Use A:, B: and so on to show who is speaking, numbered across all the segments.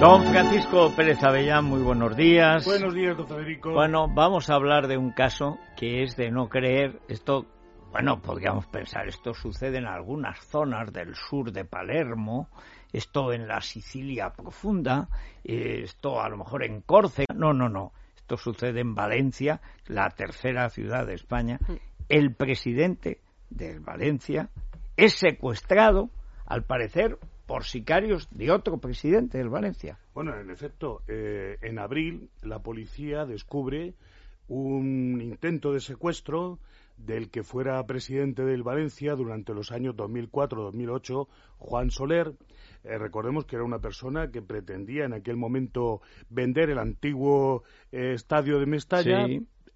A: Don Francisco Pérez Avellán, muy buenos días.
B: Buenos días, don Federico.
A: Bueno, vamos a hablar de un caso que es de no creer. Esto, bueno, podríamos pensar, esto sucede en algunas zonas del sur de Palermo, esto en la Sicilia profunda, esto a lo mejor en Córcega. No, no, no. Esto sucede en Valencia, la tercera ciudad de España. El presidente de Valencia es secuestrado, al parecer, por sicarios de otro presidente del Valencia.
B: Bueno, en efecto, eh, en abril la policía descubre un intento de secuestro del que fuera presidente del Valencia durante los años 2004-2008, Juan Soler. Eh, recordemos que era una persona que pretendía en aquel momento vender el antiguo eh, estadio de Mestalla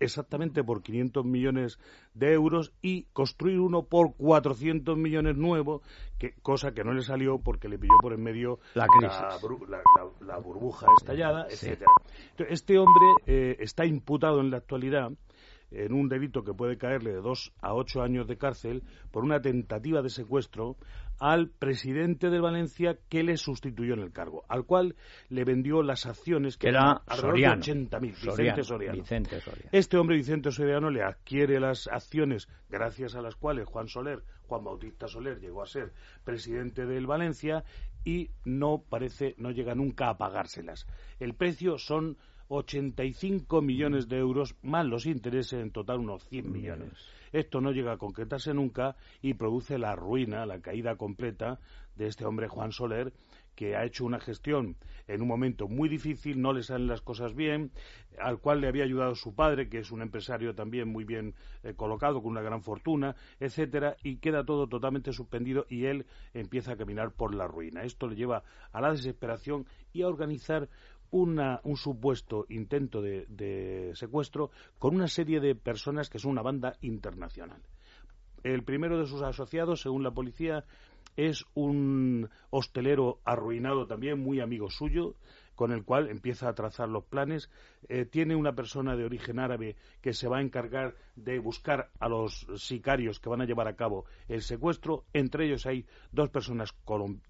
B: exactamente por 500 millones de euros y construir uno por 400 millones nuevo, que, cosa que no le salió porque le pilló por en medio
A: la,
B: la, burbuja estallada, etcétera. Este hombre eh, está imputado en la actualidad en un delito que puede caerle de dos a ocho años de cárcel por una tentativa de secuestro al presidente de Valencia que le sustituyó en el cargo, al cual le vendió las acciones que
A: era
B: Soriano, de 80.000, Vicente Soriano.
A: Vicente Soriano.
B: Este hombre, Vicente Soriano, le adquiere las acciones gracias a las cuales Juan Soler, Juan Bautista Soler, llegó a ser presidente del Valencia y no parece, no llega nunca a pagárselas. El precio son 85 millones de euros, más los intereses, en total unos 100 millones. Esto no llega a concretarse nunca y produce la ruina, la caída completa de este hombre Juan Soler, que ha hecho una gestión en un momento muy difícil, no le salen las cosas bien, al cual le había ayudado su padre, que es un empresario también muy bien eh, colocado, con una gran fortuna, etcétera, y queda todo totalmente suspendido y él empieza a caminar por la ruina. Esto le lleva a la desesperación y a organizar un supuesto intento de, secuestro con una serie de personas que son una banda internacional. El primero de sus asociados, según la policía, es un hostelero arruinado también, muy amigo suyo, con el cual empieza a trazar los planes. Eh, tiene una persona de origen árabe que se va a encargar de buscar a los sicarios que van a llevar a cabo el secuestro. Entre ellos hay dos personas,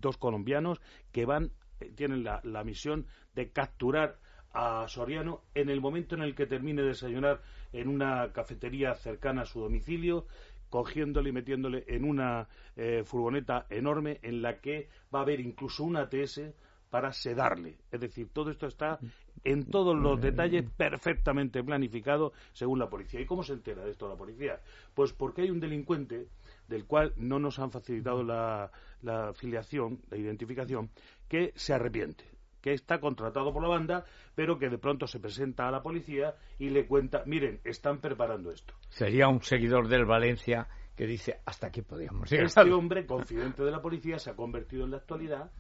B: dos colombianos, que van tienen la, misión de capturar a Soriano en el momento en el que termine de desayunar en una cafetería cercana a su domicilio, cogiéndole y metiéndole en una eh, furgoneta enorme en la que va a haber incluso una ATS para sedarle. Es decir, todo esto está en todos los detalles perfectamente planificado según la policía. ¿Y cómo se entera de esto la policía? Pues porque hay un delincuente del cual no nos han facilitado la, la afiliación, la identificación, que se arrepiente que está contratado por la banda, pero que de pronto se presenta a la policía y le cuenta, miren, están preparando esto.
A: Sería un seguidor del Valencia que dice, hasta aquí podíamos llegar.
B: Este hombre, confidente de la policía, se ha convertido en la actualidad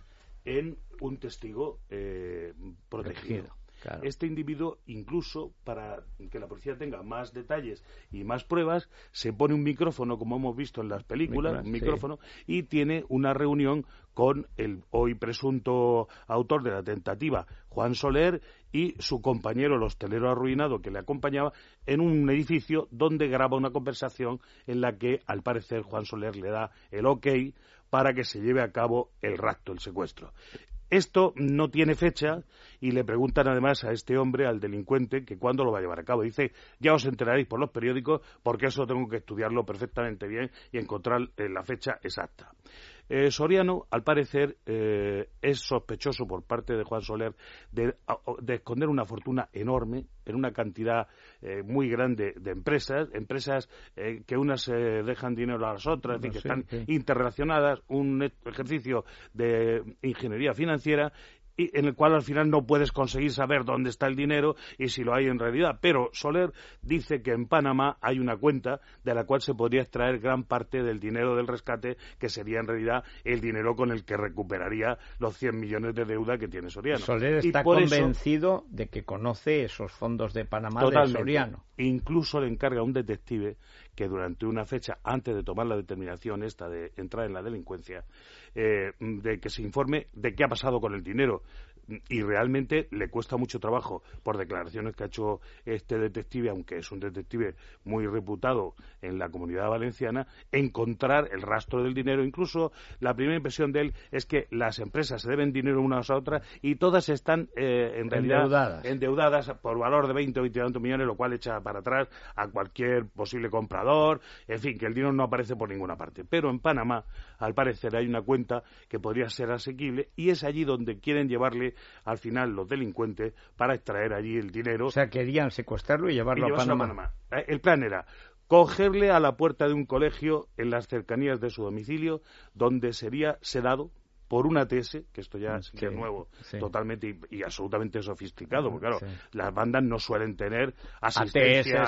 B: en un testigo eh, protegido. Este individuo, incluso para que la policía tenga más detalles y más pruebas, se pone un micrófono, como hemos visto en las películas, un micrófono, y tiene una reunión con el hoy presunto autor de la tentativa, Juan Soler, y su compañero, el hostelero arruinado que le acompañaba, en un edificio donde graba una conversación en la que, al parecer, Juan Soler le da el ok para que se lleve a cabo el rapto, el secuestro. Esto no tiene fecha y le preguntan además a este hombre, al delincuente, que cuándo lo va a llevar a cabo. Dice, ya os enteraréis por los periódicos porque eso tengo que estudiarlo perfectamente bien y encontrar eh, la fecha exacta. Eh, Soriano, al parecer, eh, es sospechoso por parte de Juan Soler de, esconder una fortuna enorme en una cantidad eh, muy grande de empresas, empresas que unas dejan dinero a las otras, que están interrelacionadas, un ejercicio de ingeniería financiera y en el cual al final no puedes conseguir saber dónde está el dinero y si lo hay en realidad. Pero Soler dice que en Panamá hay una cuenta de la cual se podría extraer gran parte del dinero del rescate, que sería en realidad el dinero con el que recuperaría los 100 millones de deuda que tiene Soriano.
A: Soler está convencido de que conoce esos fondos de Panamá de Soriano.
B: Incluso le encarga a un detective que durante una fecha, antes de tomar la determinación esta de entrar en la delincuencia, eh, de que se informe de qué ha pasado con el dinero. Y realmente le cuesta mucho trabajo, por declaraciones que ha hecho este detective, aunque es un detective muy reputado en la comunidad valenciana, encontrar el rastro del dinero. Incluso la primera impresión de él es que las empresas se deben dinero unas a otras y todas están eh, en realidad endeudadas. por valor de 20 o 20 millones, lo cual echa para atrás a cualquier posible comprador. En fin, que el dinero no aparece por ninguna parte. Pero en Panamá, al parecer, hay una cuenta que podría ser asequible y es allí donde quieren llevarle al final los delincuentes para extraer allí el dinero.
A: O sea, querían secuestrarlo y llevarlo a, Panamá.
B: Eh, el plan era cogerle a la puerta de un colegio en las cercanías de su domicilio, donde sería sedado por una TS, que esto ya es nuevo, totalmente y, absolutamente sofisticado, porque claro, las bandas no suelen tener asistencia,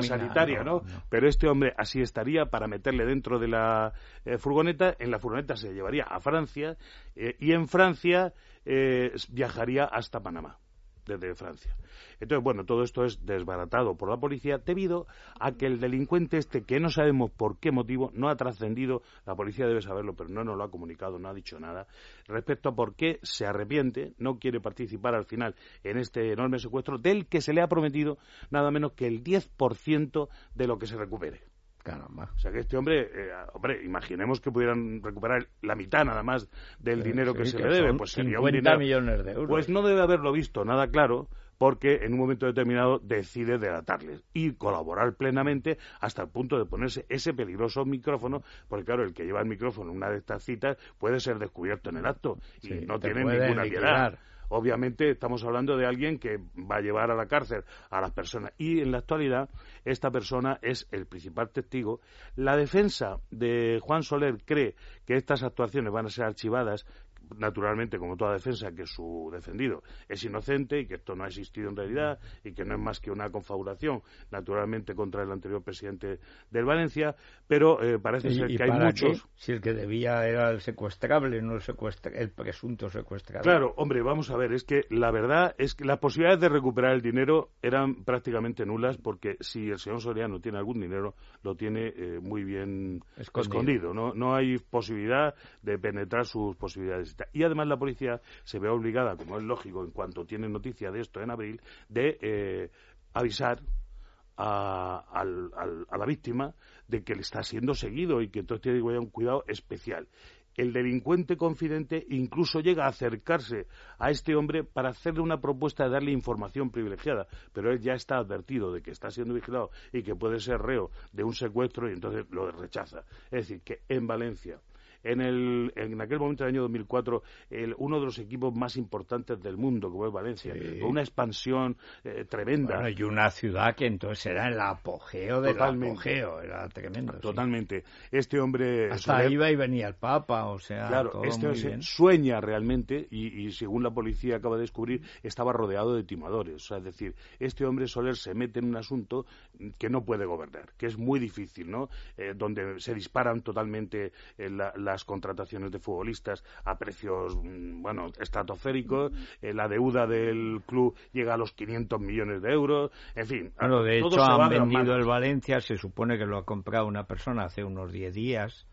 B: sanitaria, ¿no? Pero este hombre así estaría para meterle dentro de la eh, furgoneta, en la furgoneta se llevaría a Francia eh, y en Francia eh, viajaría hasta Panamá desde Francia. Entonces, bueno, todo esto es desbaratado por la policía debido a que el delincuente este, que no sabemos por qué motivo, no ha trascendido, la policía debe saberlo, pero no nos lo ha comunicado, no ha dicho nada, respecto a por qué se arrepiente, no quiere participar al final en este enorme secuestro, del que se le ha prometido nada menos que el 10% de lo que se recupere.
A: Caramba.
B: O sea que este hombre, eh, hombre, imaginemos que pudieran recuperar la mitad nada más del dinero que se le debe, pues sería un dinero.
A: millones de euros.
B: Pues no debe haberlo visto nada claro, porque en un momento determinado decide delatarles y colaborar plenamente hasta el punto de ponerse ese peligroso micrófono, porque claro, el que lleva el micrófono en una de estas citas puede ser descubierto en el acto y no tiene ninguna piedad. Obviamente estamos hablando de alguien que va a llevar a la cárcel a las personas y en la actualidad esta persona es el principal testigo. La defensa de Juan Soler cree que estas actuaciones van a ser archivadas naturalmente, como toda defensa, que su defendido es inocente y que esto no ha existido en realidad y que no es más que una confabulación, naturalmente, contra el anterior presidente del Valencia, pero eh, parece ser que hay muchos.
A: Si el que debía era el secuestrable, no el, el presunto secuestrable.
B: Claro, hombre, vamos a ver, es que la verdad es que las posibilidades de recuperar el dinero eran prácticamente nulas porque si el señor Soriano tiene algún dinero, lo tiene eh, muy bien escondido. ¿no? no hay posibilidad de penetrar sus posibilidades y además la policía se ve obligada, como es lógico, en cuanto tiene noticia de esto en abril, de eh, avisar a, la víctima de que le está siendo seguido y que entonces tiene que un cuidado especial. El delincuente confidente incluso llega a acercarse a este hombre para hacerle una propuesta de darle información privilegiada, pero él ya está advertido de que está siendo vigilado y que puede ser reo de un secuestro y entonces lo rechaza. Es decir, que en Valencia en, el, en aquel momento del año 2004 el, uno de los equipos más importantes del mundo, como es Valencia, con una expansión eh, tremenda.
A: y una ciudad que entonces era el apogeo del apogeo, era tremendo.
B: Totalmente. Este hombre...
A: Hasta iba y venía el Papa, o sea,
B: Claro, este sueña realmente, y, según la policía acaba de descubrir, estaba rodeado de timadores. O sea, es decir, este hombre Soler se mete en un asunto que no puede gobernar, que es muy difícil, ¿no? Eh, donde se disparan totalmente eh, la las contrataciones de futbolistas a precios, mm, bueno, estratosféricos, eh, la deuda del club llega a los 500 millones de euros, en fin.
A: Bueno, de hecho han vendido el Valencia, se supone que lo ha comprado una persona hace unos 10 días.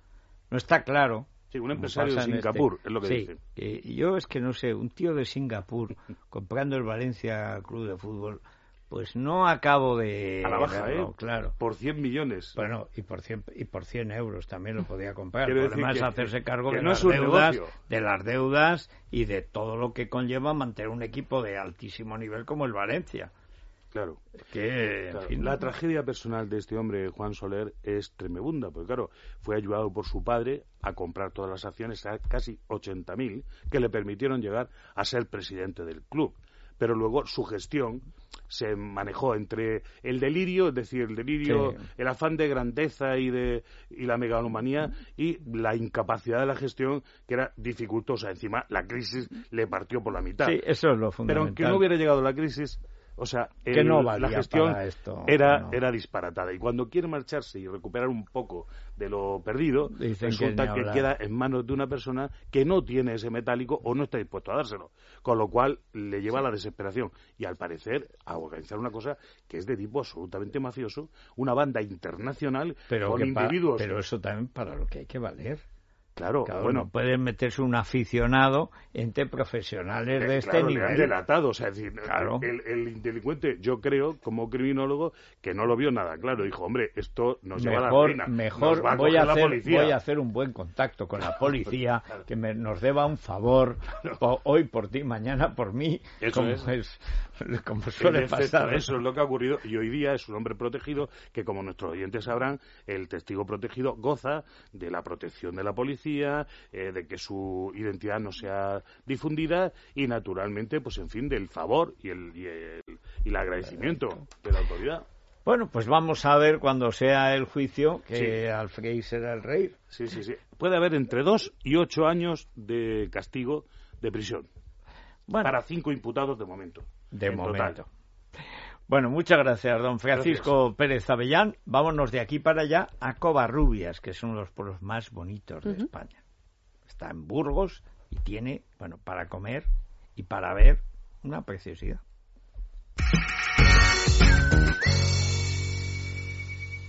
A: No está claro,
B: Sí, un empresario de este Singapur, es lo que sí,
A: dicen. yo es que no sé, un tío de Singapur comprando el Valencia Club de Fútbol, pues no acabo de...
B: A la baja, ¿eh? Claro. Por 100 millones.
A: Bueno, y por 100, y por 100 euros también lo podía comprar. además hacerse cargo de, las deudas, de las deudas y de todo lo que conlleva mantener un equipo de altísimo nivel como el Valencia.
B: Claro.
A: Que,
B: la tragedia personal de este hombre, Juan Soler, es tremebunda, porque claro, fue ayudado por su padre a comprar todas las acciones, a casi 80.000, que le permitieron llegar a ser presidente del club. Pero luego su gestión se manejó entre el delirio, es decir, el delirio, el afán de grandeza y de y la megalomanía y la incapacidad de la gestión que era dificultosa. Encima, la crisis le partió por la mitad.
A: Sí, eso es lo fundamental.
B: Pero aunque no hubiera llegado la crisis, o sea, la gestión era, era disparatada. Y cuando quiere marcharse y recuperar un poco de lo perdido, resulta que, queda en manos de una persona que no tiene ese metálico o no está dispuesto a dárselo. Con lo cual le lleva a la desesperación. Y al parecer a organizar una cosa que es de tipo absolutamente mafioso, una banda internacional con individuos.
A: pero eso también para lo que hay que valer.
B: Claro, bueno.
A: puede meterse un aficionado entre profesionales de este
B: claro,
A: nivel.
B: Le han delatado, o sea, es decir, el, el, delincuente, yo creo, como criminólogo, que no lo vio nada claro. Dijo, hombre, esto nos lleva a la ruina.
A: Mejor voy, a hacer, voy a hacer un buen contacto con la policía, que me, nos deba un favor, hoy por ti, mañana por mí,
B: eso
A: como,
B: es.
A: como suele pasar.
B: Eso es lo que ha ocurrido y hoy día es un hombre protegido que, como nuestros oyentes sabrán, el testigo protegido goza de la protección de la policía eh, de que su identidad no sea difundida y, naturalmente, pues en fin, del favor y el, y el, agradecimiento de la autoridad.
A: Bueno, pues vamos a ver cuando sea el juicio que Alfred será el rey.
B: Sí, sí, sí. Puede haber entre dos y ocho años de castigo de prisión. Para cinco imputados de momento.
A: De momento. Bueno, muchas gracias, don Francisco. Pérez Avellán. Vámonos de aquí para allá a Covarrubias, que son los pueblos más bonitos de. España. Está en Burgos y tiene, bueno, para comer y para ver una preciosidad.